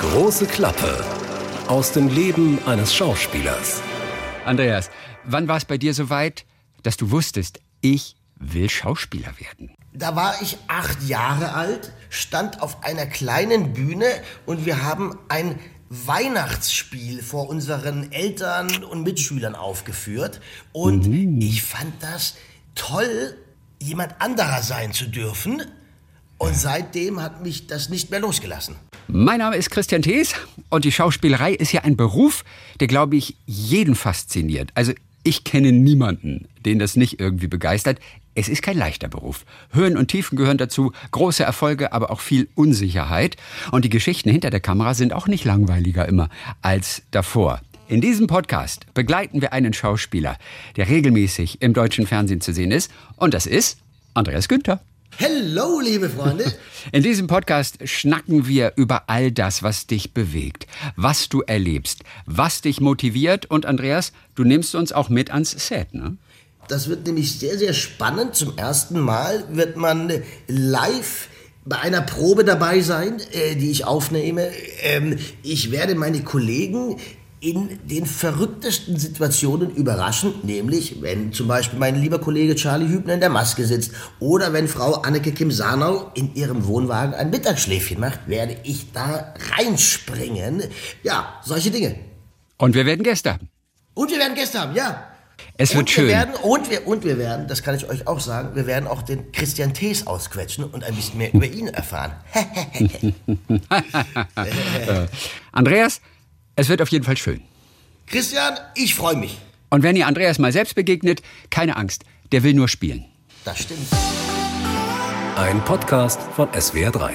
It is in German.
Große Klappe aus dem Leben eines Schauspielers. Andreas, wann war es bei dir soweit, dass du wusstest, ich will Schauspieler werden? Da war ich acht Jahre alt, stand auf einer kleinen Bühne und wir haben ein Weihnachtsspiel vor unseren Eltern und Mitschülern aufgeführt. Und mhm. ich fand das toll, jemand anderer sein zu dürfen. Und seitdem hat mich das nicht mehr losgelassen. Mein Name ist Christian Thees und die Schauspielerei ist ja ein Beruf, der, glaube ich, jeden fasziniert. Also ich kenne niemanden, den das nicht irgendwie begeistert. Es ist kein leichter Beruf. Höhen und Tiefen gehören dazu, große Erfolge, aber auch viel Unsicherheit. Und die Geschichten hinter der Kamera sind auch nicht langweiliger immer als davor. In diesem Podcast begleiten wir einen Schauspieler, der regelmäßig im deutschen Fernsehen zu sehen ist. Und das ist Andreas Günther. Hallo, liebe Freunde. In diesem Podcast schnacken wir über all das, was dich bewegt, was du erlebst, was dich motiviert. Und Andreas, du nimmst uns auch mit ans Set, ne? Das wird nämlich sehr, sehr spannend. Zum ersten Mal wird man live bei einer Probe dabei sein, äh, die ich aufnehme. Ähm, ich werde meine Kollegen in den verrücktesten Situationen überraschen, nämlich wenn zum Beispiel mein lieber Kollege Charlie Hübner in der Maske sitzt oder wenn Frau Anneke Kim Sanau in ihrem Wohnwagen ein Mittagsschläfchen macht, werde ich da reinspringen. Ja, solche Dinge. Und wir werden Gäste haben. Und wir werden Gäste haben, ja. Es wird und schön. Wir werden, und, wir, und wir werden, das kann ich euch auch sagen, wir werden auch den Christian Thees ausquetschen und ein bisschen mehr über ihn erfahren. Andreas, es wird auf jeden Fall schön. Christian, ich freue mich. Und wenn ihr Andreas mal selbst begegnet, keine Angst, der will nur spielen. Das stimmt. Ein Podcast von SWR3.